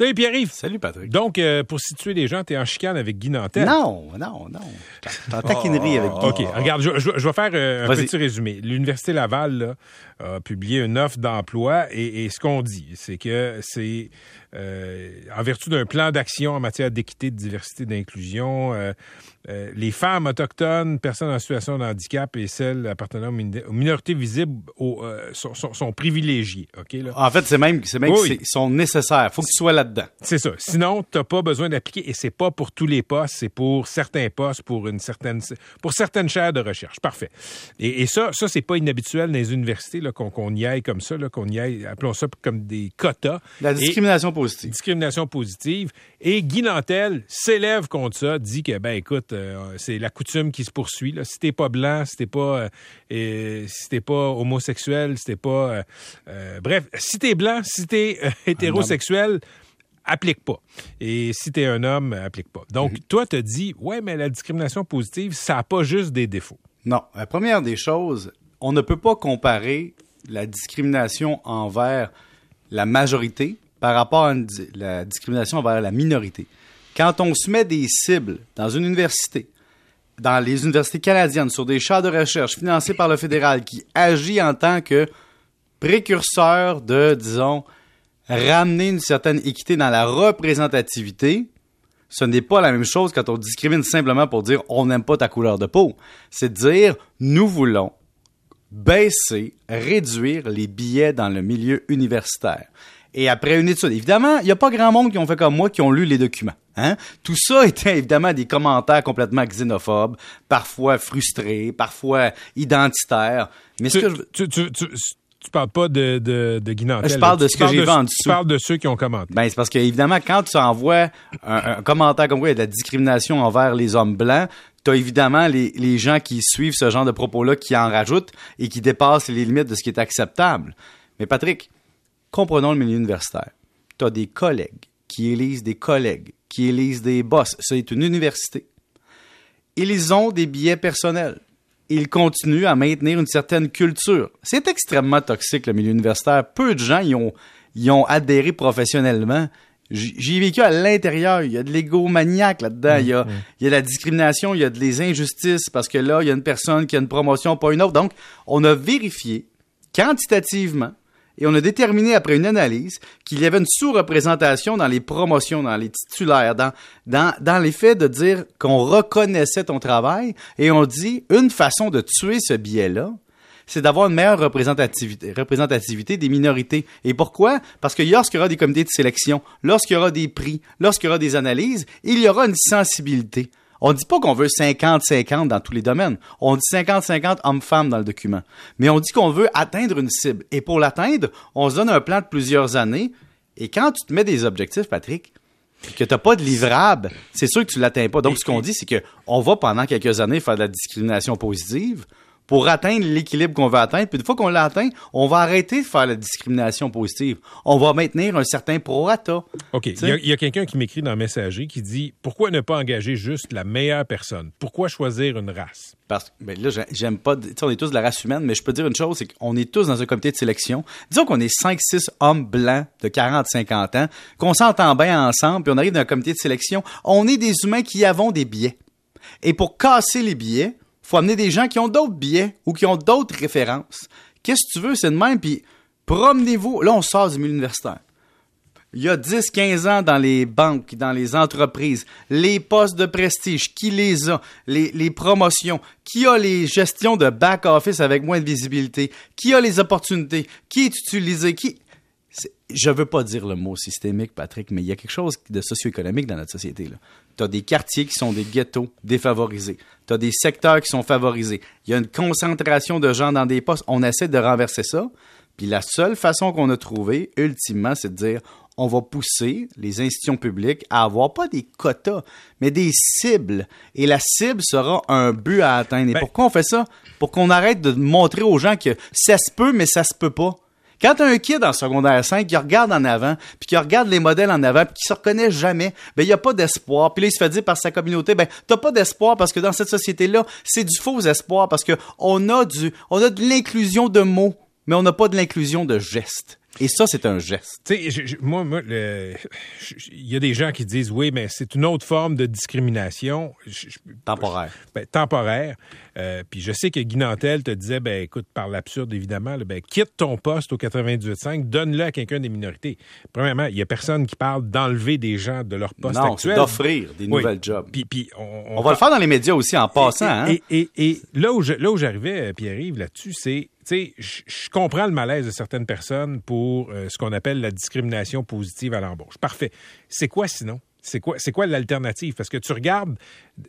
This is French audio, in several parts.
Salut Pierre-Yves. Salut Patrick. Donc, euh, pour situer les gens, tu es en chicane avec Guy Nantel. Non, non, non. T'es en taquinerie avec Guy. OK, regarde, je, je- je vais faire euh, un petit résumé. L'Université Laval là, a publié une offre d'emploi et, et ce qu'on dit, c'est que c'est euh, en vertu d'un plan d'action en matière d'équité, de diversité, d'inclusion, euh, euh, les femmes autochtones, personnes en situation de handicap et celles appartenant aux, min- aux minorités visibles sont, sont- sont privilégiées. OK, là? En fait, c'est même, c'est même Oui, sont nécessaires. Faut que tu sois là-dedans. C'est ça. Sinon, t'as pas besoin d'appliquer et c'est pas pour tous les postes, c'est pour certains postes, pour une certaine, pour certaines chaires de recherche. Parfait. Et, et ça, ça c'est pas inhabituel dans les universités là, qu'on, y aille comme ça, là, qu'on y aille, appelons ça comme des quotas. La Et- discrimination positive. discrimination positive. Et Guy Nantel s'élève contre ça, dit que, ben écoute, euh, c'est la coutume qui se poursuit. Là. Si t'es pas blanc, si t'es pas, euh, si t'es pas homosexuel, si t'es pas... euh, bref, si t'es blanc, si t'es hétérosexuel, applique pas. Et si t'es un homme, applique pas. Donc, toi, te dis, ouais, mais la discrimination positive, ça n'a pas juste des défauts. Non. La première des choses, on ne peut pas comparer la discrimination envers la majorité par rapport à la discrimination envers la minorité. Quand on se met des cibles dans une université, dans les universités canadiennes, sur des chars de recherche financés par le fédéral qui agit en tant que précurseur de, disons, ramener une certaine équité dans la représentativité, ce n'est pas la même chose quand on discrimine simplement pour dire on n'aime pas ta couleur de peau. C'est dire nous voulons baisser, réduire les billets dans le milieu universitaire. Et après une étude, évidemment, il n'y a pas grand monde qui ont fait comme moi qui ont lu les documents. Hein? Tout ça était évidemment des commentaires complètement xénophobes, parfois frustrés, parfois identitaires. Mais ce Tu, que je... tu, tu, tu, tu parles pas de, de, de Je parle de Tu ce que j'ai vu en Tu dessous. parles de ceux qui ont commenté. Ben, c'est parce que, évidemment, quand tu envoies un, un commentaire comme quoi il y a de la discrimination envers les hommes blancs, tu as évidemment les, les gens qui suivent ce genre de propos-là qui en rajoutent et qui dépassent les limites de ce qui est acceptable. Mais Patrick, comprenons le milieu universitaire. Tu as des collègues qui élisent des collègues, qui élisent des boss. C'est une université. Ils ont des billets personnels. Ils continuent à maintenir une certaine culture. C'est extrêmement toxique, le milieu universitaire. Peu de gens y ont, y ont adhéré professionnellement. J- J'y ai vécu à l'intérieur. Il y a de l'égomaniaque là-dedans. Il, y a, il y a de la discrimination, il y a de les injustices parce que là, il y a une personne qui a une promotion, pas une autre. Donc, on a vérifié quantitativement et on a déterminé après une analyse qu'il y avait une sous-représentation dans les promotions, dans les titulaires, dans, dans, dans les faits de dire qu'on reconnaissait ton travail et on dit une façon de tuer ce biais-là, c'est d'avoir une meilleure représentativité, représentativité des minorités. Et pourquoi? Parce que lorsqu'il y aura des comités de sélection, lorsqu'il y aura des prix, lorsqu'il y aura des analyses, il y aura une sensibilité. On ne dit pas qu'on veut 50-50 dans tous les domaines. On dit 50-50 hommes-femmes dans le document. Mais on dit qu'on veut atteindre une cible. Et pour l'atteindre, on se donne un plan de plusieurs années. Et quand tu te mets des objectifs, Patrick, que tu n'as pas de livrable, c'est sûr que tu l'atteins pas. Donc, ce qu'on dit, c'est que on va pendant quelques années faire de la discrimination positive pour atteindre l'équilibre qu'on veut atteindre. Puis une fois qu'on l'a atteint, on va arrêter de faire la discrimination positive. On va maintenir un certain prorata. OK. Il y a, quelqu'un qui m'écrit dans Messager qui dit Pourquoi ne pas engager juste la meilleure personne? Pourquoi choisir une race Parce que ben là, j'ai- j'aime pas. Tu sais, on est tous de la race humaine, mais je peux dire une chose, c'est qu'on est tous dans un comité de sélection. Disons qu'on est 5-6 hommes blancs de 40-50 ans, qu'on s'entend bien ensemble, puis on arrive dans un comité de sélection. On est des humains qui avons des billets. Et pour casser les billets, faut amener des gens qui ont d'autres billets ou qui ont d'autres références. Qu'est-ce que tu veux, c'est de même, puis promenez-vous. Là, on sort du milieu universitaire. Il y a 10, 15 ans dans les banques, dans les entreprises, les postes de prestige, qui les a, les, promotions, qui a les gestions de back-office avec moins de visibilité, qui a les opportunités, qui est utilisé, qui... Je veux pas dire le mot systémique, Patrick, mais il y a quelque chose de socio-économique dans notre société. Tu as des quartiers qui sont des ghettos défavorisés. Tu as des secteurs qui sont favorisés. Il y a une concentration de gens dans des postes. On essaie de renverser ça. Puis la seule façon qu'on a trouvé, ultimement, c'est de dire on va pousser les institutions publiques à avoir pas des quotas, mais des cibles. Et la cible sera un but à atteindre. Et Ben- pourquoi on fait ça? Pour qu'on arrête de montrer aux gens que ça se peut, mais ça se peut pas. Quand t'as un kid en secondaire 5 qui regarde en avant, puis qui regarde les modèles en avant, puis qui se reconnaît jamais, ben il y a pas d'espoir. Puis là il se fait dire par sa communauté, ben t'as pas d'espoir parce que dans cette société-là, c'est du faux espoir parce que on a du, on a de l'inclusion de mots, mais on n'a pas de l'inclusion de gestes. Et ça, c'est un geste. Tu sais, moi, moi il y a des gens qui disent oui, mais c'est une autre forme de discrimination. temporaire. Ben, temporaire. Euh, puis je sais que Guy Nantel te disait, ben écoute, par l'absurde évidemment, ben, quitte ton poste au 98.5, donne-le à quelqu'un des minorités. Premièrement, il y a personne qui parle d'enlever des gens de leur poste non, actuel. d'offrir des nouvelles jobs. Puis, puis on, on, va le faire dans les médias aussi en passant. hein? et, et, et, là où j'arrivais, euh, Pierre-Yves, là-dessus, c'est je comprends le malaise de certaines personnes pour euh, ce qu'on appelle la discrimination positive à l'embauche. Parfait. C'est quoi sinon? C'est quoi, c'est quoi l'alternative? Parce que tu regardes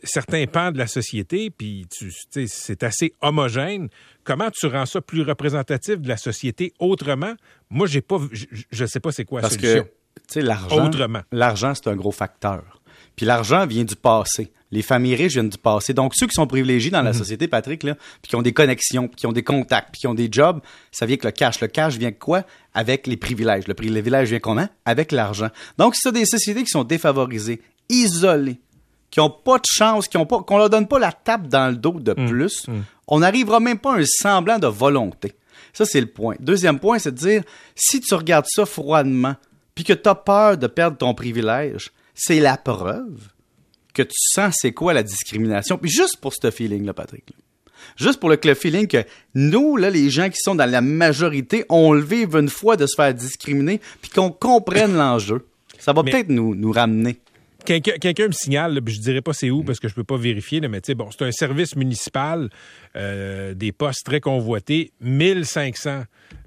certains pans de la société, puis tu, c'est assez homogène. Comment tu rends ça plus représentatif de la société autrement? Moi, j'ai pas, je ne sais pas c'est quoi la Parce solution. que, tu sais, l'argent, l'argent, c'est un gros facteur. Puis l'argent vient du passé. Les familles riches viennent du passé. Donc, ceux qui sont privilégiés dans la mhm. société, Patrick, là, puis qui ont des connexions, puis qui ont des contacts, puis qui ont des jobs, ça vient avec le cash. Le cash vient quoi? Avec les privilèges. Le privilège vient comment? Avec l'argent. Donc, c'est des sociétés qui sont défavorisées, isolées, qui n'ont pas de chance, qui ont pas, qu'on leur donne pas la tape dans le dos de mhm. plus, mhm. on n'arrivera même pas à un semblant de volonté. Ça, c'est le point. Deuxième point, c'est de dire, si tu regardes ça froidement, puis que tu as peur de perdre ton privilège, c'est la preuve que tu sens c'est quoi la discrimination. Puis juste pour ce feeling-là, Patrick. Juste pour le, feeling que nous, là, les gens qui sont dans la majorité, on le vive une fois de se faire discriminer, puis qu'on comprenne l'enjeu. Ça va peut-être nous, nous ramener. Quelqu'un me signale, je dirais pas c'est où parce que je peux pas vérifier, mais tu sais, bon, c'est un service municipal, euh, des postes très convoités, 1500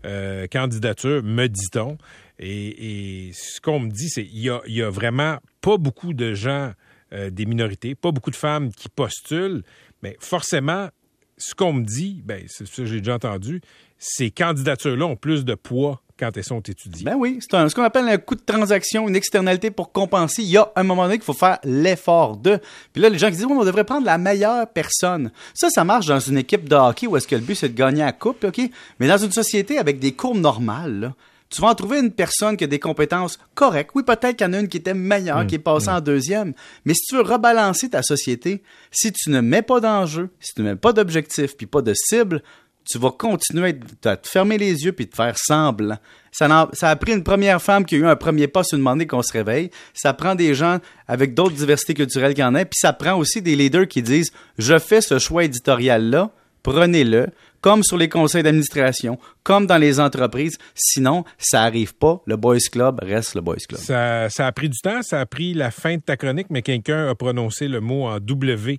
euh, candidatures, me dit-on. Et, ce qu'on me dit, c'est qu'il y a, vraiment pas beaucoup de gens euh, des minorités, pas beaucoup de femmes qui postulent, mais forcément, ce qu'on me dit, ben, c'est ça que j'ai déjà entendu, ces candidatures-là ont plus de poids quand elles sont étudiées. Ben oui, c'est ce qu'on appelle un coût de transaction, une externalité pour compenser. Il y a un moment donné qu'il faut faire l'effort de. Puis là, les gens qui disent, on devrait prendre la meilleure personne. Ça, ça marche dans une équipe de hockey où est-ce que le but, c'est de gagner la coupe, OK? Mais dans une société avec des courbes normales, là, tu vas en trouver une personne qui a des compétences correctes. Oui, peut-être qu'il y en a une qui était meilleure, mm. qui est passée en deuxième. Mais si tu veux rebalancer ta société, si tu ne mets pas d'enjeu, si tu ne mets pas d'objectif, puis pas de cible, tu vas continuer à te fermer les yeux puis te faire semblant. Ça, ça, a pris une première femme qui a eu un premier pas sur demander qu'on se réveille. Ça prend des gens avec d'autres diversités culturelles qu'il y en a. Puis ça prend aussi des leaders qui disent Je fais ce choix éditorial-là, prenez-le comme sur les conseils d'administration, comme dans les entreprises. Sinon, ça arrive pas. Le Boys Club reste le Boys Club. Ça, a pris du temps, ça a pris la fin de ta chronique, mais quelqu'un a prononcé le mot en W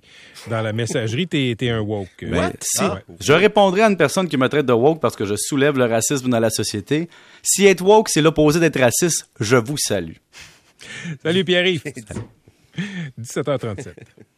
dans la messagerie. T'es es un woke. Mais si, Je répondrai à une personne qui me traite de woke parce que je soulève le racisme dans la société. Si être woke, c'est l'opposé d'être raciste, je vous salue. Salut Pierre-Yves. 17h37.